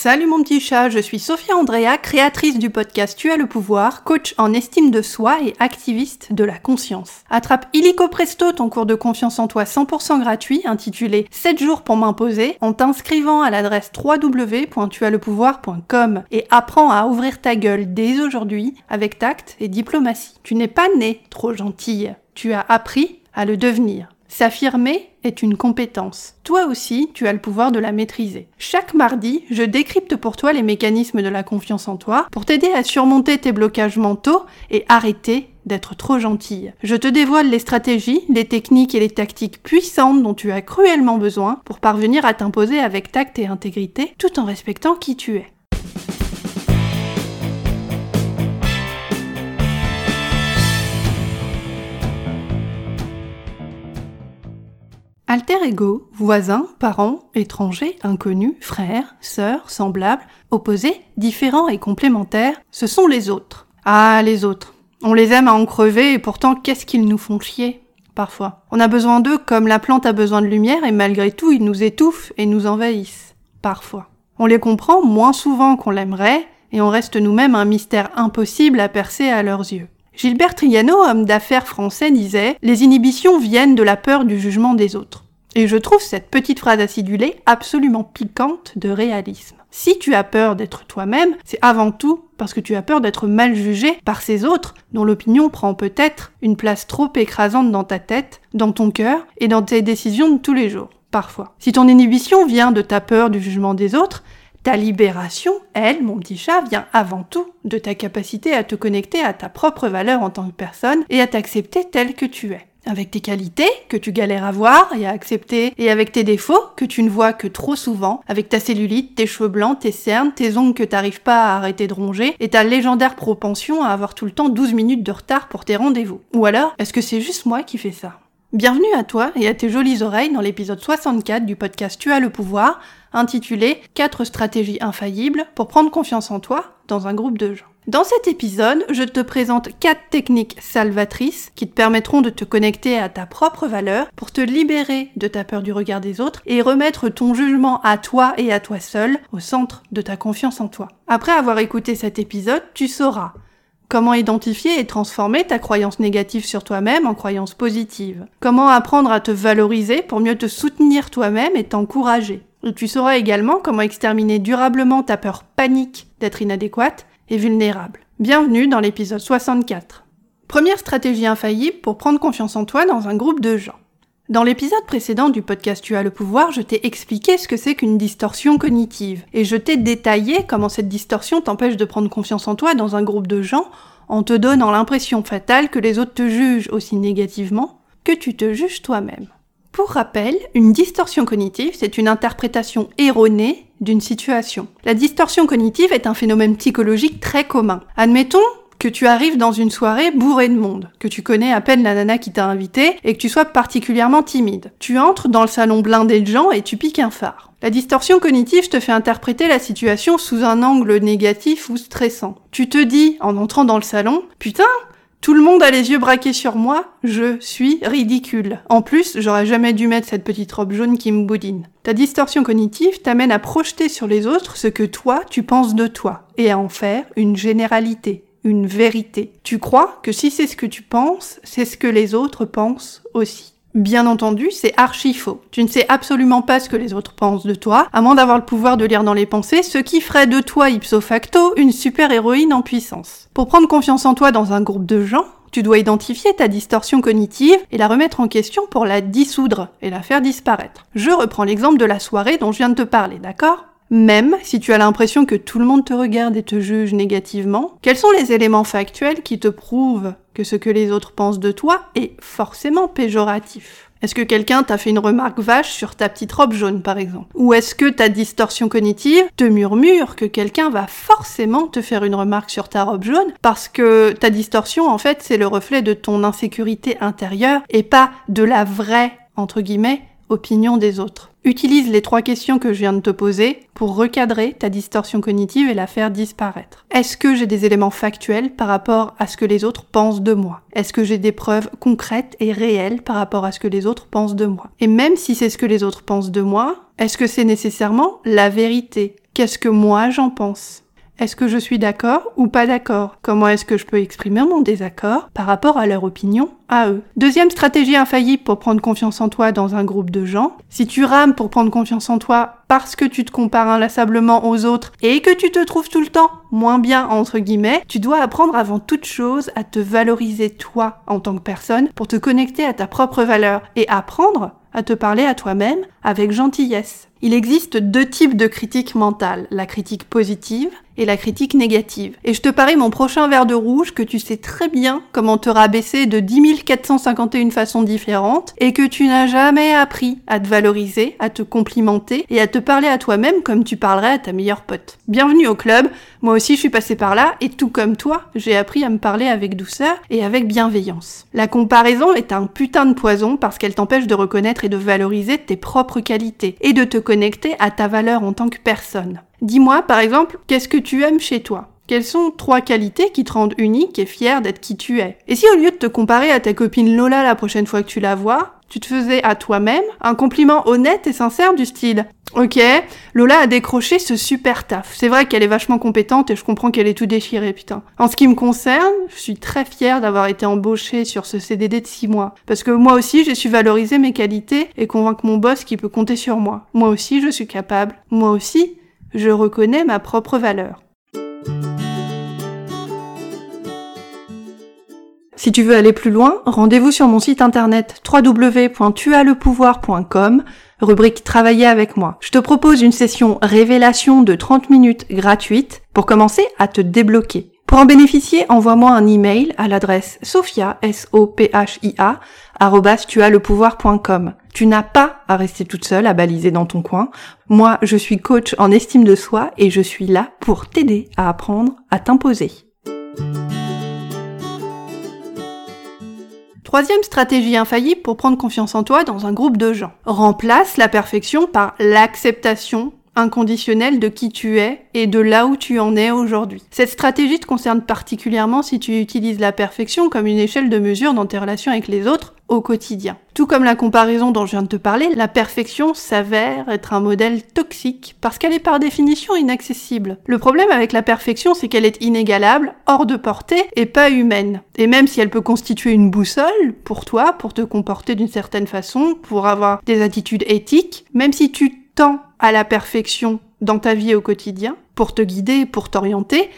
Salut mon petit chat, je suis Sophia Andrea, créatrice du podcast Tu as le pouvoir, coach en estime de soi et activiste de la conscience. Attrape illico presto ton cours de confiance en toi 100% gratuit intitulé 7 jours pour m'imposer en t'inscrivant à l'adresse www.tuaslepouvoir.com et apprends à ouvrir ta gueule dès aujourd'hui avec tact et diplomatie. Tu n'es pas né trop gentille, tu as appris à le devenir. S'affirmer est une compétence. Toi aussi, tu as le pouvoir de la maîtriser. Chaque mardi, je décrypte pour toi les mécanismes de la confiance en toi pour t'aider à surmonter tes blocages mentaux et arrêter d'être trop gentille. Je te dévoile les stratégies, les techniques et les tactiques puissantes dont tu as cruellement besoin pour parvenir à t'imposer avec tact et intégrité tout en respectant qui tu es. Alter ego, voisin, parent, étranger, inconnu, frère, sœur, semblable, opposé, différent et complémentaire, ce sont les autres. Ah, les autres. On les aime à en crever et pourtant qu'est-ce qu'ils nous font chier Parfois. On a besoin d'eux comme la plante a besoin de lumière et malgré tout ils nous étouffent et nous envahissent. Parfois. On les comprend moins souvent qu'on l'aimerait et on reste nous-mêmes un mystère impossible à percer à leurs yeux. Gilbert Triano, homme d'affaires français, disait Les inhibitions viennent de la peur du jugement des autres. Et je trouve cette petite phrase acidulée absolument piquante de réalisme. Si tu as peur d'être toi-même, c'est avant tout parce que tu as peur d'être mal jugé par ces autres dont l'opinion prend peut-être une place trop écrasante dans ta tête, dans ton cœur et dans tes décisions de tous les jours, parfois. Si ton inhibition vient de ta peur du jugement des autres, ta libération, elle, mon petit chat, vient avant tout de ta capacité à te connecter à ta propre valeur en tant que personne et à t'accepter tel que tu es. Avec tes qualités, que tu galères à voir et à accepter, et avec tes défauts, que tu ne vois que trop souvent, avec ta cellulite, tes cheveux blancs, tes cernes, tes ongles que t'arrives pas à arrêter de ronger, et ta légendaire propension à avoir tout le temps 12 minutes de retard pour tes rendez-vous. Ou alors, est-ce que c'est juste moi qui fais ça? Bienvenue à toi et à tes jolies oreilles dans l'épisode 64 du podcast Tu as le pouvoir, intitulé 4 stratégies infaillibles pour prendre confiance en toi dans un groupe de gens. Dans cet épisode, je te présente 4 techniques salvatrices qui te permettront de te connecter à ta propre valeur pour te libérer de ta peur du regard des autres et remettre ton jugement à toi et à toi seul au centre de ta confiance en toi. Après avoir écouté cet épisode, tu sauras Comment identifier et transformer ta croyance négative sur toi-même en croyance positive? Comment apprendre à te valoriser pour mieux te soutenir toi-même et t'encourager? Tu sauras également comment exterminer durablement ta peur panique d'être inadéquate et vulnérable. Bienvenue dans l'épisode 64. Première stratégie infaillible pour prendre confiance en toi dans un groupe de gens. Dans l'épisode précédent du podcast Tu as le pouvoir, je t'ai expliqué ce que c'est qu'une distorsion cognitive, et je t'ai détaillé comment cette distorsion t'empêche de prendre confiance en toi dans un groupe de gens en te donnant l'impression fatale que les autres te jugent aussi négativement que tu te juges toi-même. Pour rappel, une distorsion cognitive, c'est une interprétation erronée d'une situation. La distorsion cognitive est un phénomène psychologique très commun. Admettons que tu arrives dans une soirée bourrée de monde, que tu connais à peine la nana qui t'a invité et que tu sois particulièrement timide. Tu entres dans le salon blindé de gens et tu piques un phare. La distorsion cognitive te fait interpréter la situation sous un angle négatif ou stressant. Tu te dis, en entrant dans le salon, putain, tout le monde a les yeux braqués sur moi, je suis ridicule. En plus, j'aurais jamais dû mettre cette petite robe jaune qui me boudine. Ta distorsion cognitive t'amène à projeter sur les autres ce que toi, tu penses de toi, et à en faire une généralité une vérité. Tu crois que si c'est ce que tu penses, c'est ce que les autres pensent aussi. Bien entendu, c'est archi faux. Tu ne sais absolument pas ce que les autres pensent de toi, à moins d'avoir le pouvoir de lire dans les pensées, ce qui ferait de toi ipso facto une super héroïne en puissance. Pour prendre confiance en toi dans un groupe de gens, tu dois identifier ta distorsion cognitive et la remettre en question pour la dissoudre et la faire disparaître. Je reprends l'exemple de la soirée dont je viens de te parler, d'accord? Même si tu as l'impression que tout le monde te regarde et te juge négativement, quels sont les éléments factuels qui te prouvent que ce que les autres pensent de toi est forcément péjoratif? Est-ce que quelqu'un t'a fait une remarque vache sur ta petite robe jaune, par exemple? Ou est-ce que ta distorsion cognitive te murmure que quelqu'un va forcément te faire une remarque sur ta robe jaune parce que ta distorsion, en fait, c'est le reflet de ton insécurité intérieure et pas de la vraie, entre guillemets, opinion des autres. Utilise les trois questions que je viens de te poser pour recadrer ta distorsion cognitive et la faire disparaître. Est-ce que j'ai des éléments factuels par rapport à ce que les autres pensent de moi? Est-ce que j'ai des preuves concrètes et réelles par rapport à ce que les autres pensent de moi? Et même si c'est ce que les autres pensent de moi, est-ce que c'est nécessairement la vérité? Qu'est-ce que moi j'en pense? Est-ce que je suis d'accord ou pas d'accord? Comment est-ce que je peux exprimer mon désaccord par rapport à leur opinion à eux? Deuxième stratégie infaillible pour prendre confiance en toi dans un groupe de gens. Si tu rames pour prendre confiance en toi parce que tu te compares inlassablement aux autres et que tu te trouves tout le temps moins bien entre guillemets, tu dois apprendre avant toute chose à te valoriser toi en tant que personne pour te connecter à ta propre valeur et apprendre à te parler à toi-même avec gentillesse. Il existe deux types de critiques mentales, la critique positive et la critique négative. Et je te parie mon prochain verre de rouge que tu sais très bien comment te rabaisser de 10 451 façons différentes et que tu n'as jamais appris à te valoriser, à te complimenter et à te parler à toi-même comme tu parlerais à ta meilleure pote. Bienvenue au club, moi aussi je suis passée par là et tout comme toi, j'ai appris à me parler avec douceur et avec bienveillance. La comparaison est un putain de poison parce qu'elle t'empêche de reconnaître et de valoriser tes propres qualités et de te connecter à ta valeur en tant que personne. Dis-moi, par exemple, qu'est-ce que tu aimes chez toi? Quelles sont trois qualités qui te rendent unique et fier d'être qui tu es? Et si au lieu de te comparer à ta copine Lola la prochaine fois que tu la vois, tu te faisais à toi-même un compliment honnête et sincère du style Ok, Lola a décroché ce super taf. C'est vrai qu'elle est vachement compétente et je comprends qu'elle est tout déchirée, putain. En ce qui me concerne, je suis très fière d'avoir été embauchée sur ce CDD de 6 mois. Parce que moi aussi, j'ai su valoriser mes qualités et convaincre mon boss qu'il peut compter sur moi. Moi aussi, je suis capable. Moi aussi, je reconnais ma propre valeur. Si tu veux aller plus loin, rendez-vous sur mon site internet www.tuaslepouvoir.com, rubrique Travailler avec moi. Je te propose une session révélation de 30 minutes gratuite pour commencer à te débloquer. Pour en bénéficier, envoie-moi un email à l'adresse sophia, s o p h i a Tu n'as pas à rester toute seule à baliser dans ton coin. Moi, je suis coach en estime de soi et je suis là pour t'aider à apprendre à t'imposer. Troisième stratégie infaillible pour prendre confiance en toi dans un groupe de gens. Remplace la perfection par l'acceptation inconditionnel de qui tu es et de là où tu en es aujourd'hui. Cette stratégie te concerne particulièrement si tu utilises la perfection comme une échelle de mesure dans tes relations avec les autres au quotidien. Tout comme la comparaison dont je viens de te parler, la perfection s'avère être un modèle toxique parce qu'elle est par définition inaccessible. Le problème avec la perfection, c'est qu'elle est inégalable, hors de portée et pas humaine. Et même si elle peut constituer une boussole pour toi, pour te comporter d'une certaine façon, pour avoir des attitudes éthiques, même si tu à la perfection dans ta vie au quotidien, pour te guider, pour t'orienter,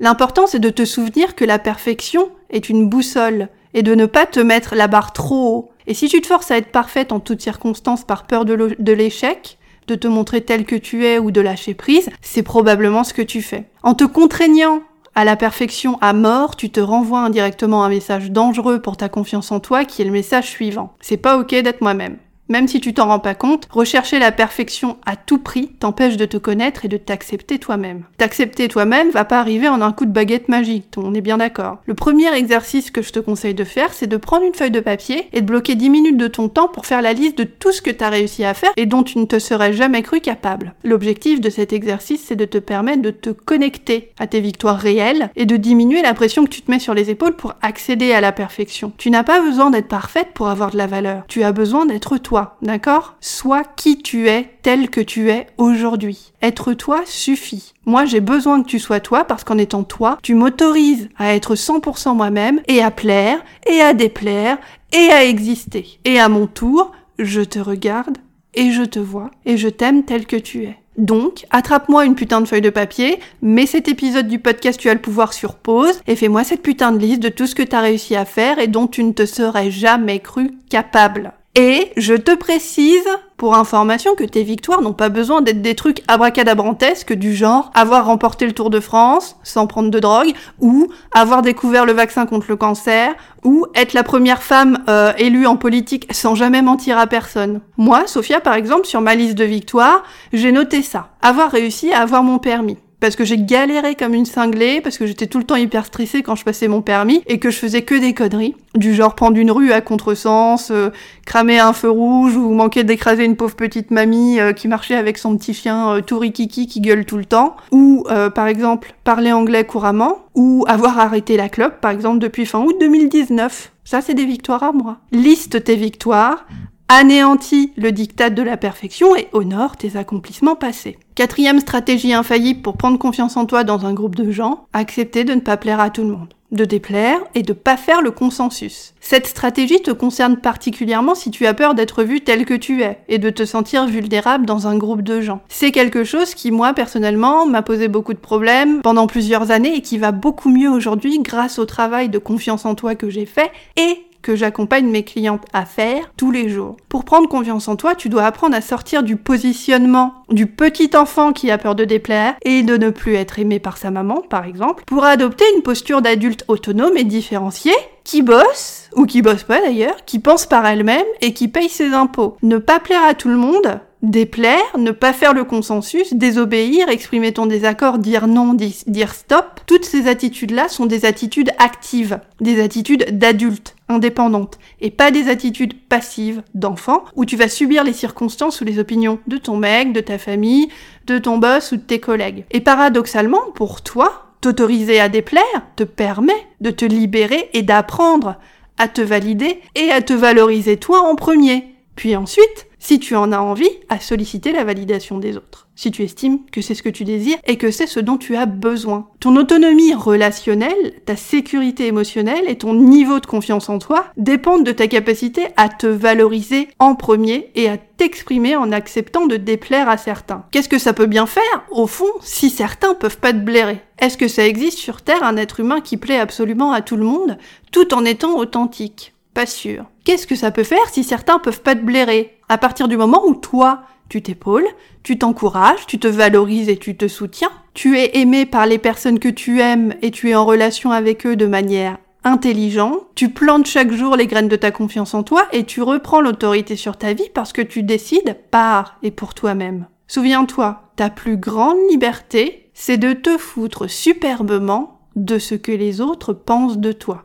l'important c'est de te souvenir que la perfection est une boussole et de ne pas te mettre la barre trop haut. Et si tu te forces à être parfaite en toutes circonstances par peur de l'échec, de te montrer tel que tu es ou de lâcher prise, c'est probablement ce que tu fais. En te contraignant à la perfection à mort, tu te renvoies indirectement un message dangereux pour ta confiance en toi qui est le message suivant. C'est pas ok d'être moi-même. Même si tu t'en rends pas compte, rechercher la perfection à tout prix t'empêche de te connaître et de t'accepter toi-même. T'accepter toi-même va pas arriver en un coup de baguette magique, on est bien d'accord. Le premier exercice que je te conseille de faire, c'est de prendre une feuille de papier et de bloquer 10 minutes de ton temps pour faire la liste de tout ce que tu as réussi à faire et dont tu ne te serais jamais cru capable. L'objectif de cet exercice, c'est de te permettre de te connecter à tes victoires réelles et de diminuer la pression que tu te mets sur les épaules pour accéder à la perfection. Tu n'as pas besoin d'être parfaite pour avoir de la valeur. Tu as besoin d'être toi d'accord? Sois qui tu es, tel que tu es aujourd'hui. Être toi suffit. Moi, j'ai besoin que tu sois toi parce qu'en étant toi, tu m'autorises à être 100% moi-même et à plaire et à déplaire et à exister. Et à mon tour, je te regarde et je te vois et je t'aime tel que tu es. Donc, attrape-moi une putain de feuille de papier, mets cet épisode du podcast Tu as le pouvoir sur pause et fais-moi cette putain de liste de tout ce que tu as réussi à faire et dont tu ne te serais jamais cru capable. Et je te précise, pour information, que tes victoires n'ont pas besoin d'être des trucs abracadabrantesques du genre avoir remporté le Tour de France sans prendre de drogue, ou avoir découvert le vaccin contre le cancer, ou être la première femme euh, élue en politique sans jamais mentir à personne. Moi, Sophia, par exemple, sur ma liste de victoires, j'ai noté ça. Avoir réussi à avoir mon permis parce que j'ai galéré comme une cinglée, parce que j'étais tout le temps hyper stressée quand je passais mon permis, et que je faisais que des conneries, du genre prendre une rue à contresens, euh, cramer un feu rouge, ou manquer d'écraser une pauvre petite mamie euh, qui marchait avec son petit chien euh, tout rikiki qui gueule tout le temps, ou par exemple parler anglais couramment, ou avoir arrêté la clope, par exemple depuis fin août 2019. Ça, c'est des victoires à moi. Liste tes victoires, anéantit le diktat de la perfection et honore tes accomplissements passés. Quatrième stratégie infaillible pour prendre confiance en toi dans un groupe de gens, accepter de ne pas plaire à tout le monde de déplaire et de pas faire le consensus. Cette stratégie te concerne particulièrement si tu as peur d'être vu tel que tu es et de te sentir vulnérable dans un groupe de gens. C'est quelque chose qui, moi, personnellement, m'a posé beaucoup de problèmes pendant plusieurs années et qui va beaucoup mieux aujourd'hui grâce au travail de confiance en toi que j'ai fait et que j'accompagne mes clientes à faire tous les jours. Pour prendre confiance en toi, tu dois apprendre à sortir du positionnement du petit enfant qui a peur de déplaire et de ne plus être aimé par sa maman, par exemple, pour adopter une posture d'adulte autonome et différenciée qui bosse, ou qui bosse pas d'ailleurs, qui pense par elle-même et qui paye ses impôts. Ne pas plaire à tout le monde, déplaire, ne pas faire le consensus, désobéir, exprimer ton désaccord, dire non, dire stop, toutes ces attitudes-là sont des attitudes actives, des attitudes d'adultes, indépendantes, et pas des attitudes passives d'enfant, où tu vas subir les circonstances ou les opinions de ton mec, de ta famille, de ton boss ou de tes collègues. Et paradoxalement, pour toi, T'autoriser à déplaire te permet de te libérer et d'apprendre à te valider et à te valoriser toi en premier. Puis ensuite, si tu en as envie, à solliciter la validation des autres si tu estimes que c'est ce que tu désires et que c'est ce dont tu as besoin. Ton autonomie relationnelle, ta sécurité émotionnelle et ton niveau de confiance en toi dépendent de ta capacité à te valoriser en premier et à t'exprimer en acceptant de déplaire à certains. Qu'est-ce que ça peut bien faire, au fond, si certains peuvent pas te blairer? Est-ce que ça existe sur Terre un être humain qui plaît absolument à tout le monde, tout en étant authentique? Pas sûr. Qu'est-ce que ça peut faire si certains peuvent pas te blairer? À partir du moment où toi, tu t'épaules, tu t'encourages, tu te valorises et tu te soutiens. Tu es aimé par les personnes que tu aimes et tu es en relation avec eux de manière intelligente. Tu plantes chaque jour les graines de ta confiance en toi et tu reprends l'autorité sur ta vie parce que tu décides par et pour toi-même. Souviens-toi, ta plus grande liberté, c'est de te foutre superbement de ce que les autres pensent de toi.